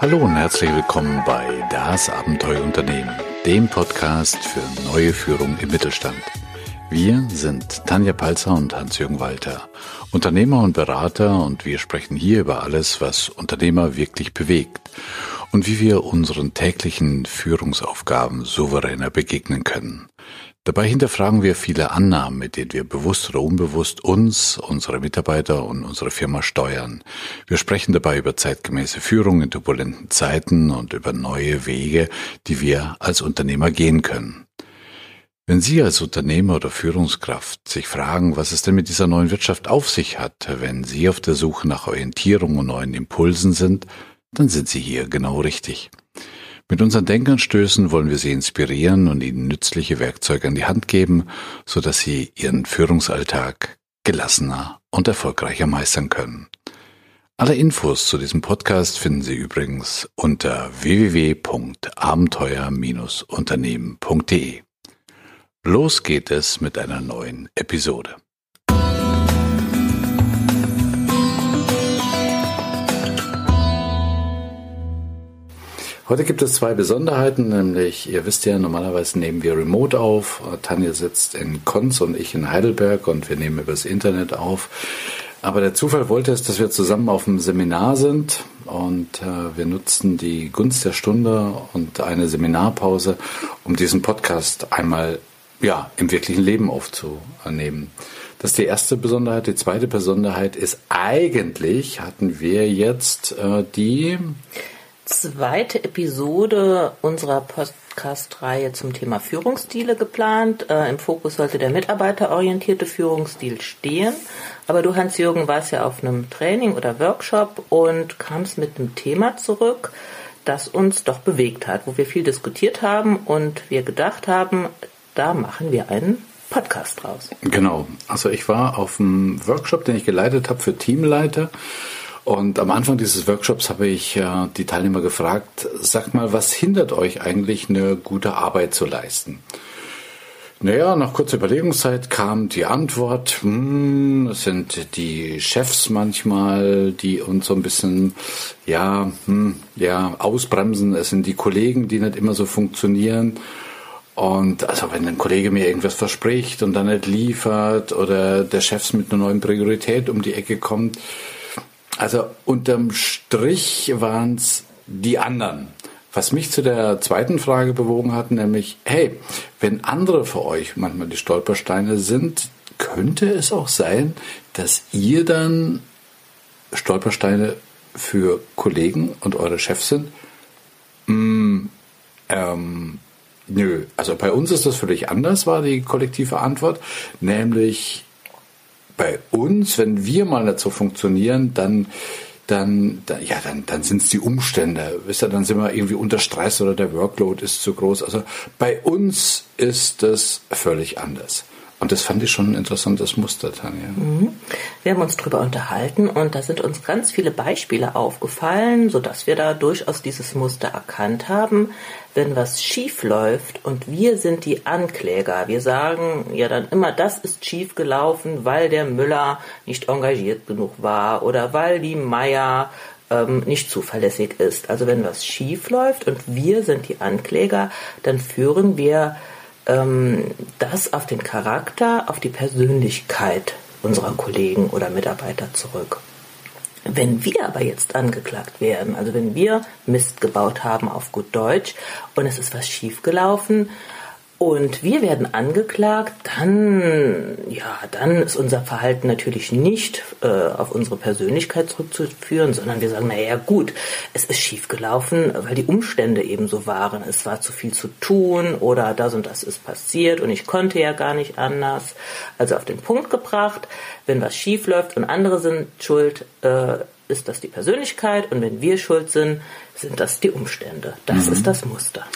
Hallo und herzlich willkommen bei Das Abenteuerunternehmen, dem Podcast für neue Führung im Mittelstand. Wir sind Tanja Palzer und Hans-Jürgen Walter, Unternehmer und Berater und wir sprechen hier über alles, was Unternehmer wirklich bewegt und wie wir unseren täglichen Führungsaufgaben souveräner begegnen können. Dabei hinterfragen wir viele Annahmen, mit denen wir bewusst oder unbewusst uns, unsere Mitarbeiter und unsere Firma steuern. Wir sprechen dabei über zeitgemäße Führung in turbulenten Zeiten und über neue Wege, die wir als Unternehmer gehen können. Wenn Sie als Unternehmer oder Führungskraft sich fragen, was es denn mit dieser neuen Wirtschaft auf sich hat, wenn Sie auf der Suche nach Orientierung und neuen Impulsen sind, dann sind Sie hier genau richtig. Mit unseren Denkanstößen wollen wir Sie inspirieren und Ihnen nützliche Werkzeuge an die Hand geben, so dass Sie Ihren Führungsalltag gelassener und erfolgreicher meistern können. Alle Infos zu diesem Podcast finden Sie übrigens unter www.abenteuer-unternehmen.de. Los geht es mit einer neuen Episode. Heute gibt es zwei Besonderheiten, nämlich, ihr wisst ja, normalerweise nehmen wir remote auf. Tanja sitzt in Konz und ich in Heidelberg und wir nehmen übers Internet auf. Aber der Zufall wollte es, dass wir zusammen auf einem Seminar sind und äh, wir nutzten die Gunst der Stunde und eine Seminarpause, um diesen Podcast einmal ja, im wirklichen Leben aufzunehmen. Das ist die erste Besonderheit. Die zweite Besonderheit ist eigentlich hatten wir jetzt äh, die zweite Episode unserer Podcast-Reihe zum Thema Führungsstile geplant. Äh, Im Fokus sollte der mitarbeiterorientierte Führungsstil stehen. Aber du, Hans-Jürgen, warst ja auf einem Training oder Workshop und kamst mit einem Thema zurück, das uns doch bewegt hat, wo wir viel diskutiert haben und wir gedacht haben, da machen wir einen Podcast draus. Genau. Also ich war auf einem Workshop, den ich geleitet habe für Teamleiter und am Anfang dieses Workshops habe ich äh, die Teilnehmer gefragt, sagt mal, was hindert euch eigentlich, eine gute Arbeit zu leisten? Naja, nach kurzer Überlegungszeit kam die Antwort, hm, es sind die Chefs manchmal, die uns so ein bisschen, ja, hm, ja, ausbremsen. Es sind die Kollegen, die nicht immer so funktionieren. Und also wenn ein Kollege mir irgendwas verspricht und dann nicht liefert oder der Chef mit einer neuen Priorität um die Ecke kommt, also unterm Strich waren es die anderen. Was mich zu der zweiten Frage bewogen hat, nämlich, hey, wenn andere für euch manchmal die Stolpersteine sind, könnte es auch sein, dass ihr dann Stolpersteine für Kollegen und eure Chefs sind? Mm, ähm, nö, also bei uns ist das völlig anders, war die kollektive Antwort, nämlich bei uns, wenn wir mal so funktionieren, dann dann, dann ja, dann, dann sind es die Umstände. Wisst ihr, dann sind wir irgendwie unter Stress oder der Workload ist zu groß. Also bei uns ist das völlig anders. Und das fand ich schon ein interessantes Muster, Tanja. Mhm. Wir haben uns darüber unterhalten und da sind uns ganz viele Beispiele aufgefallen, sodass wir da durchaus dieses Muster erkannt haben. Wenn was schief läuft und wir sind die Ankläger, wir sagen ja dann immer, das ist schief gelaufen, weil der Müller nicht engagiert genug war oder weil die Meier ähm, nicht zuverlässig ist. Also wenn was schief läuft und wir sind die Ankläger, dann führen wir ähm, das auf den Charakter, auf die Persönlichkeit unserer Kollegen oder Mitarbeiter zurück. Wenn wir aber jetzt angeklagt werden, also wenn wir Mist gebaut haben auf gut Deutsch und es ist was schiefgelaufen, und wir werden angeklagt, dann, ja, dann ist unser Verhalten natürlich nicht äh, auf unsere Persönlichkeit zurückzuführen, sondern wir sagen, naja, gut, es ist schiefgelaufen, weil die Umstände eben so waren. Es war zu viel zu tun oder das und das ist passiert und ich konnte ja gar nicht anders. Also auf den Punkt gebracht, wenn was schief läuft und andere sind schuld, äh, ist das die Persönlichkeit und wenn wir schuld sind, sind das die Umstände. Das mhm. ist das Muster.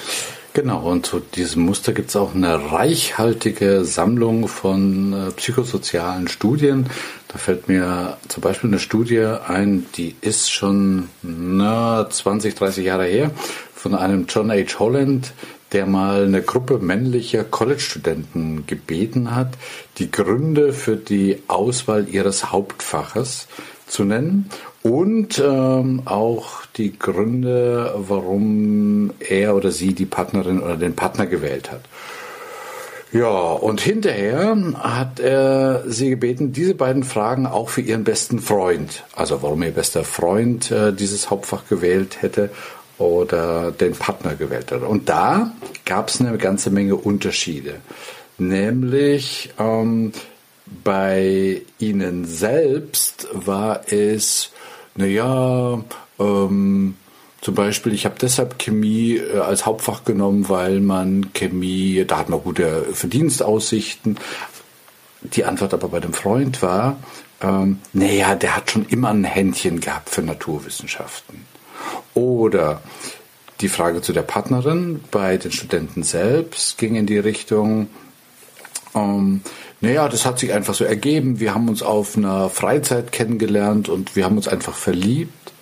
Genau, und zu diesem Muster gibt es auch eine reichhaltige Sammlung von äh, psychosozialen Studien. Da fällt mir zum Beispiel eine Studie ein, die ist schon na, 20, 30 Jahre her, von einem John H. Holland, der mal eine Gruppe männlicher College-Studenten gebeten hat, die Gründe für die Auswahl ihres Hauptfaches zu nennen und ähm, auch die Gründe, warum er oder sie die Partnerin oder den Partner gewählt hat. Ja, und hinterher hat er sie gebeten, diese beiden Fragen auch für ihren besten Freund, also warum ihr bester Freund äh, dieses Hauptfach gewählt hätte oder den Partner gewählt hat. Und da gab es eine ganze Menge Unterschiede. Nämlich ähm, bei ihnen selbst war es, naja, ähm, zum Beispiel, ich habe deshalb Chemie äh, als Hauptfach genommen, weil man Chemie, da hat man gute Verdienstaussichten. Die Antwort aber bei dem Freund war, ähm, naja, der hat schon immer ein Händchen gehabt für Naturwissenschaften. Oder die Frage zu der Partnerin bei den Studenten selbst ging in die Richtung, ähm, naja, das hat sich einfach so ergeben. Wir haben uns auf einer Freizeit kennengelernt und wir haben uns einfach verliebt.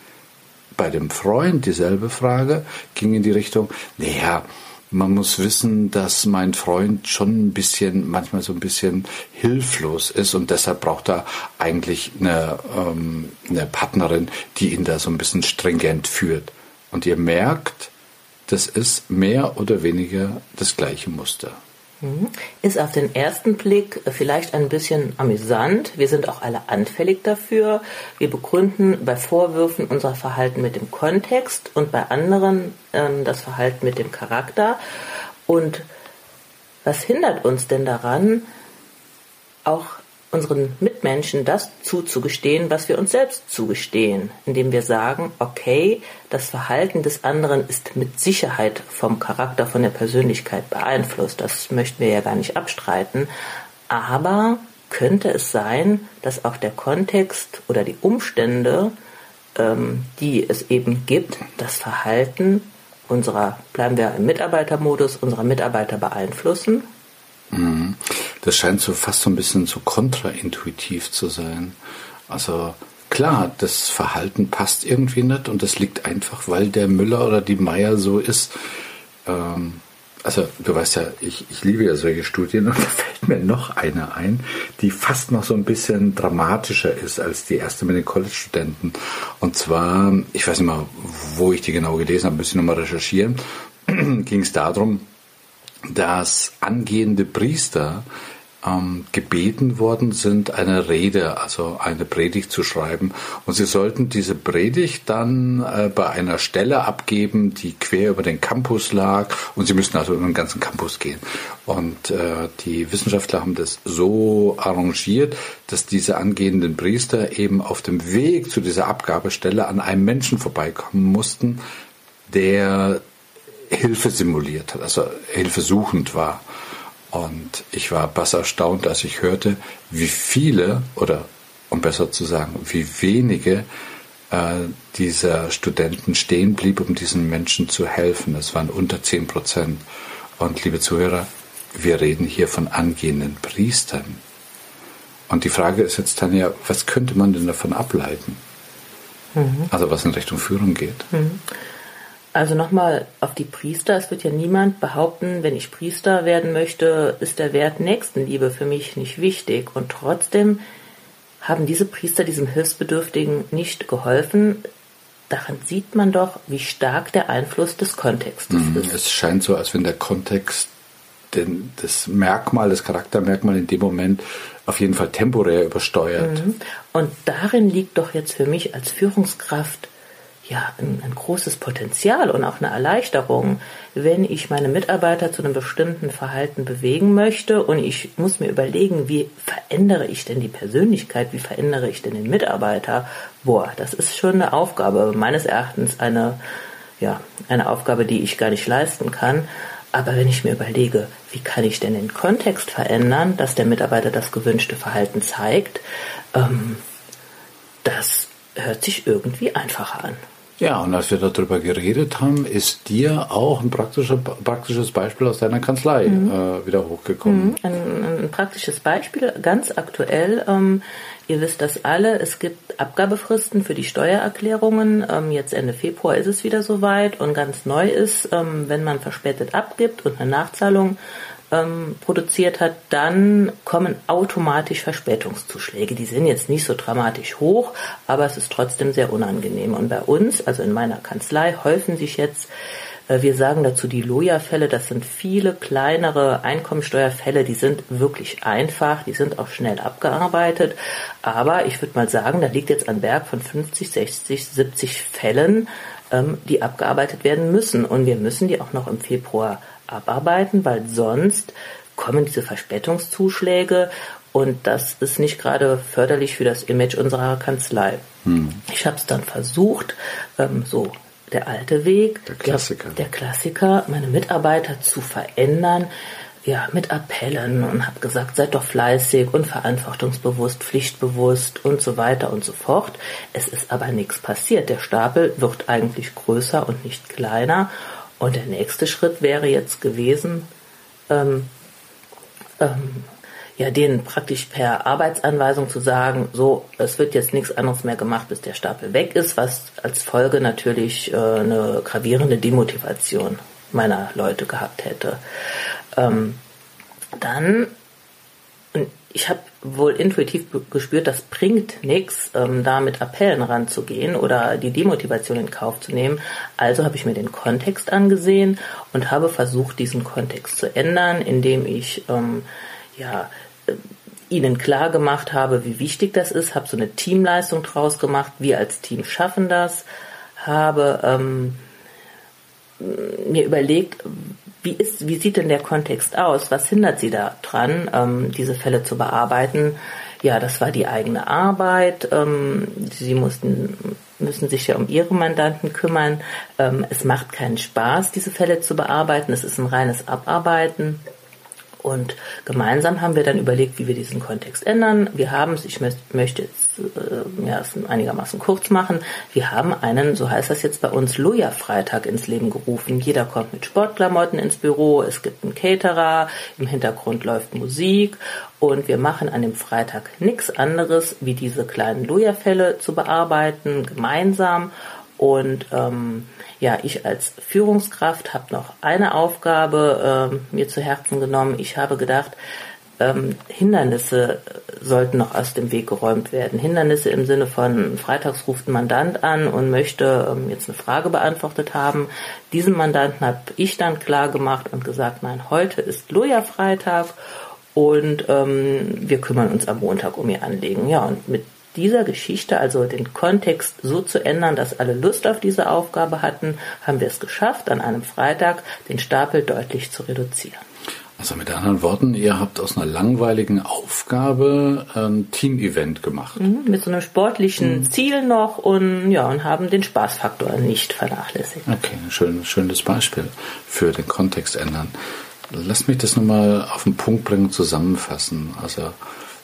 Bei dem Freund dieselbe Frage ging in die Richtung, naja, man muss wissen, dass mein Freund schon ein bisschen, manchmal so ein bisschen hilflos ist und deshalb braucht er eigentlich eine, ähm, eine Partnerin, die ihn da so ein bisschen stringent führt. Und ihr merkt, das ist mehr oder weniger das gleiche Muster. Mhm. Ist auf den ersten Blick vielleicht ein bisschen amüsant. Wir sind auch alle anfällig dafür. Wir begründen bei Vorwürfen unser Verhalten mit dem Kontext und bei anderen ähm, das Verhalten mit dem Charakter. Und was hindert uns denn daran, auch unseren Mitmenschen das zuzugestehen, was wir uns selbst zugestehen, indem wir sagen, okay, das Verhalten des anderen ist mit Sicherheit vom Charakter, von der Persönlichkeit beeinflusst. Das möchten wir ja gar nicht abstreiten. Aber könnte es sein, dass auch der Kontext oder die Umstände, ähm, die es eben gibt, das Verhalten unserer, bleiben wir im Mitarbeitermodus, unserer Mitarbeiter beeinflussen? Mhm. Das scheint so fast so ein bisschen so kontraintuitiv zu sein. Also klar, das Verhalten passt irgendwie nicht und das liegt einfach, weil der Müller oder die Meier so ist. Ähm, also du weißt ja, ich, ich liebe ja solche Studien und da fällt mir noch eine ein, die fast noch so ein bisschen dramatischer ist als die erste mit den College-Studenten. Und zwar, ich weiß nicht mal, wo ich die genau gelesen habe, ein bisschen nochmal recherchieren, ging es darum, dass angehende Priester ähm, gebeten worden sind, eine Rede, also eine Predigt zu schreiben. Und sie sollten diese Predigt dann äh, bei einer Stelle abgeben, die quer über den Campus lag. Und sie müssten also über den ganzen Campus gehen. Und äh, die Wissenschaftler haben das so arrangiert, dass diese angehenden Priester eben auf dem Weg zu dieser Abgabestelle an einem Menschen vorbeikommen mussten, der Hilfe simuliert hat, also hilfesuchend war. Und ich war bass erstaunt, als ich hörte, wie viele, oder um besser zu sagen, wie wenige äh, dieser Studenten stehen blieb, um diesen Menschen zu helfen. Es waren unter zehn Prozent. Und liebe Zuhörer, wir reden hier von angehenden Priestern. Und die Frage ist jetzt dann ja, was könnte man denn davon ableiten? Mhm. Also was in Richtung Führung geht. Mhm. Also nochmal auf die Priester. Es wird ja niemand behaupten, wenn ich Priester werden möchte, ist der Wert Nächstenliebe für mich nicht wichtig. Und trotzdem haben diese Priester diesem Hilfsbedürftigen nicht geholfen. Daran sieht man doch, wie stark der Einfluss des Kontextes mhm, ist. Es scheint so, als wenn der Kontext den, das Merkmal, das Charaktermerkmal in dem Moment auf jeden Fall temporär übersteuert. Mhm. Und darin liegt doch jetzt für mich als Führungskraft ja ein, ein, großes Potenzial und auch eine Erleichterung, wenn ich meine Mitarbeiter zu einem bestimmten Verhalten bewegen möchte und ich muss mir überlegen, wie verändere ich denn die Persönlichkeit, wie verändere ich denn den Mitarbeiter? Boah, das ist schon eine Aufgabe, meines Erachtens eine, ja, eine Aufgabe, die ich gar nicht leisten kann. Aber wenn ich mir überlege, wie kann ich denn den Kontext verändern, dass der Mitarbeiter das gewünschte Verhalten zeigt, ähm, das hört sich irgendwie einfacher an. Ja, und als wir darüber geredet haben, ist dir auch ein praktischer, praktisches Beispiel aus deiner Kanzlei mhm. äh, wieder hochgekommen. Mhm. Ein, ein, praktisches Beispiel, ganz aktuell. Ähm, ihr wisst das alle, es gibt Abgabefristen für die Steuererklärungen. Ähm, jetzt Ende Februar ist es wieder soweit und ganz neu ist, ähm, wenn man verspätet abgibt und eine Nachzahlung ähm, produziert hat, dann kommen automatisch Verspätungszuschläge. Die sind jetzt nicht so dramatisch hoch, aber es ist trotzdem sehr unangenehm. Und bei uns, also in meiner Kanzlei, häufen sich jetzt äh, wir sagen dazu die Loja-Fälle, das sind viele kleinere Einkommensteuerfälle, die sind wirklich einfach, die sind auch schnell abgearbeitet. Aber ich würde mal sagen, da liegt jetzt ein Berg von 50, 60, 70 Fällen, ähm, die abgearbeitet werden müssen. Und wir müssen die auch noch im Februar abarbeiten, weil sonst kommen diese Verspätungszuschläge und das ist nicht gerade förderlich für das Image unserer Kanzlei. Hm. Ich habe es dann versucht, ähm, so der alte Weg, der Klassiker. Der, der Klassiker, meine Mitarbeiter zu verändern, ja, mit Appellen und habe gesagt, seid doch fleißig und verantwortungsbewusst, pflichtbewusst und so weiter und so fort. Es ist aber nichts passiert. Der Stapel wird eigentlich größer und nicht kleiner und der nächste Schritt wäre jetzt gewesen, ähm, ähm, ja, denen praktisch per Arbeitsanweisung zu sagen, so, es wird jetzt nichts anderes mehr gemacht, bis der Stapel weg ist, was als Folge natürlich äh, eine gravierende Demotivation meiner Leute gehabt hätte. Ähm, dann, ich habe wohl intuitiv gespürt, das bringt nichts, ähm, da mit Appellen ranzugehen oder die Demotivation in Kauf zu nehmen. Also habe ich mir den Kontext angesehen und habe versucht, diesen Kontext zu ändern, indem ich ähm, ja äh, ihnen klar gemacht habe, wie wichtig das ist, habe so eine Teamleistung draus gemacht, wir als Team schaffen das, habe ähm, mir überlegt, wie, ist, wie sieht denn der Kontext aus? Was hindert Sie daran, ähm, diese Fälle zu bearbeiten? Ja, das war die eigene Arbeit. Ähm, Sie mussten, müssen sich ja um Ihre Mandanten kümmern. Ähm, es macht keinen Spaß, diese Fälle zu bearbeiten. Es ist ein reines Abarbeiten. Und gemeinsam haben wir dann überlegt, wie wir diesen Kontext ändern. Wir haben es, ich möchte jetzt äh, ja, es einigermaßen kurz machen, wir haben einen, so heißt das jetzt bei uns, Loja-Freitag ins Leben gerufen. Jeder kommt mit Sportklamotten ins Büro, es gibt einen Caterer, im Hintergrund läuft Musik und wir machen an dem Freitag nichts anderes, wie diese kleinen Loja-Fälle zu bearbeiten, gemeinsam. Und ähm, ja, ich als Führungskraft habe noch eine Aufgabe ähm, mir zu Herzen genommen. Ich habe gedacht, ähm, Hindernisse sollten noch aus dem Weg geräumt werden. Hindernisse im Sinne von, freitags ruft ein Mandant an und möchte ähm, jetzt eine Frage beantwortet haben. Diesem Mandanten habe ich dann klar gemacht und gesagt, nein, heute ist Loja-Freitag und ähm, wir kümmern uns am Montag um ihr Anliegen. Ja, und mit dieser Geschichte, also den Kontext so zu ändern, dass alle Lust auf diese Aufgabe hatten, haben wir es geschafft, an einem Freitag den Stapel deutlich zu reduzieren. Also mit anderen Worten, ihr habt aus einer langweiligen Aufgabe ein Team-Event gemacht. Mhm, mit so einem sportlichen mhm. Ziel noch und ja, und haben den Spaßfaktor nicht vernachlässigt. Okay, ein schön, schönes Beispiel für den Kontext ändern. Lass mich das nochmal auf den Punkt bringen, zusammenfassen. Also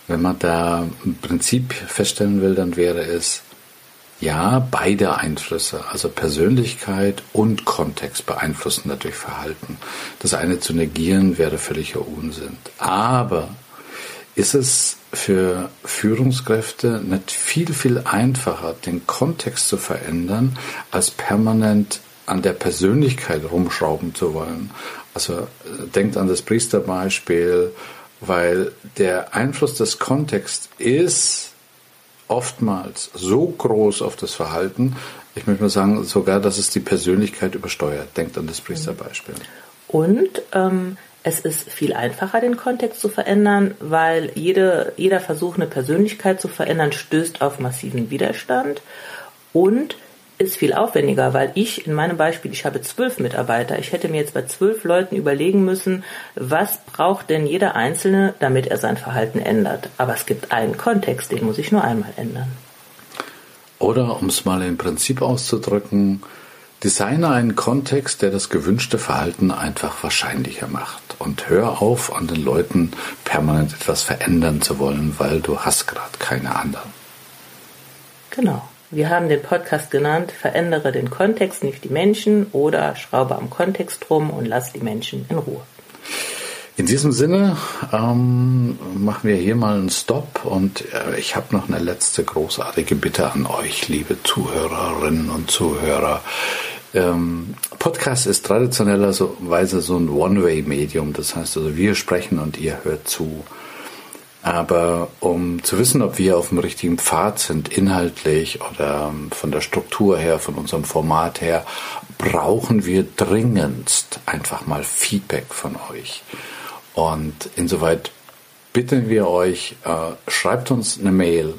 wenn man da ein Prinzip feststellen will, dann wäre es, ja, beide Einflüsse, also Persönlichkeit und Kontext beeinflussen natürlich Verhalten. Das eine zu negieren wäre völliger Unsinn. Aber ist es für Führungskräfte nicht viel, viel einfacher, den Kontext zu verändern, als permanent an der Persönlichkeit rumschrauben zu wollen. Also äh, denkt an das Priesterbeispiel weil der Einfluss des Kontexts ist oftmals so groß auf das Verhalten, ich möchte mal sagen, sogar, dass es die Persönlichkeit übersteuert. Denkt an das Priesterbeispiel. Und ähm, es ist viel einfacher, den Kontext zu verändern, weil jede, jeder Versuch, eine Persönlichkeit zu verändern, stößt auf massiven Widerstand. Und ist viel aufwendiger, weil ich in meinem Beispiel, ich habe zwölf Mitarbeiter. Ich hätte mir jetzt bei zwölf Leuten überlegen müssen, was braucht denn jeder Einzelne, damit er sein Verhalten ändert. Aber es gibt einen Kontext, den muss ich nur einmal ändern. Oder um es mal im Prinzip auszudrücken, designe einen Kontext, der das gewünschte Verhalten einfach wahrscheinlicher macht. Und hör auf, an den Leuten permanent etwas verändern zu wollen, weil du hast gerade keine anderen. Genau. Wir haben den Podcast genannt, verändere den Kontext, nicht die Menschen oder schraube am Kontext rum und lass die Menschen in Ruhe. In diesem Sinne ähm, machen wir hier mal einen Stop und äh, ich habe noch eine letzte großartige Bitte an euch, liebe Zuhörerinnen und Zuhörer. Ähm, Podcast ist traditionellerweise so ein One-Way-Medium, das heißt also wir sprechen und ihr hört zu. Aber um zu wissen, ob wir auf dem richtigen Pfad sind, inhaltlich oder von der Struktur her, von unserem Format her, brauchen wir dringendst einfach mal Feedback von euch. Und insoweit bitten wir euch, äh, schreibt uns eine Mail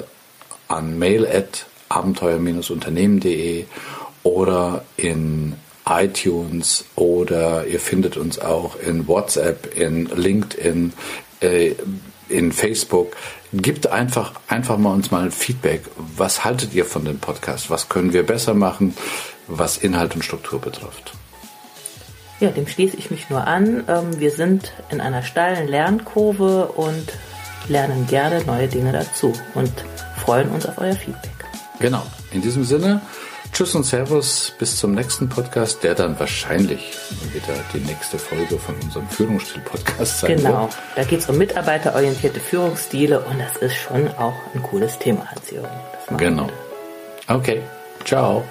an mail.abenteuer-unternehmen.de oder in iTunes oder ihr findet uns auch in WhatsApp, in LinkedIn, äh, in Facebook. Gibt einfach, einfach mal uns mal Feedback. Was haltet ihr von dem Podcast? Was können wir besser machen, was Inhalt und Struktur betrifft? Ja, dem schließe ich mich nur an. Ähm, wir sind in einer steilen Lernkurve und lernen gerne neue Dinge dazu und freuen uns auf euer Feedback. Genau. In diesem Sinne, Tschüss und Servus, bis zum nächsten Podcast, der dann wahrscheinlich wieder die nächste Folge von unserem Führungsstil-Podcast sein genau. wird. Genau, da geht es um mitarbeiterorientierte Führungsstile und das ist schon auch ein cooles Thema, Hans-Jürgen. Genau. Okay, ciao.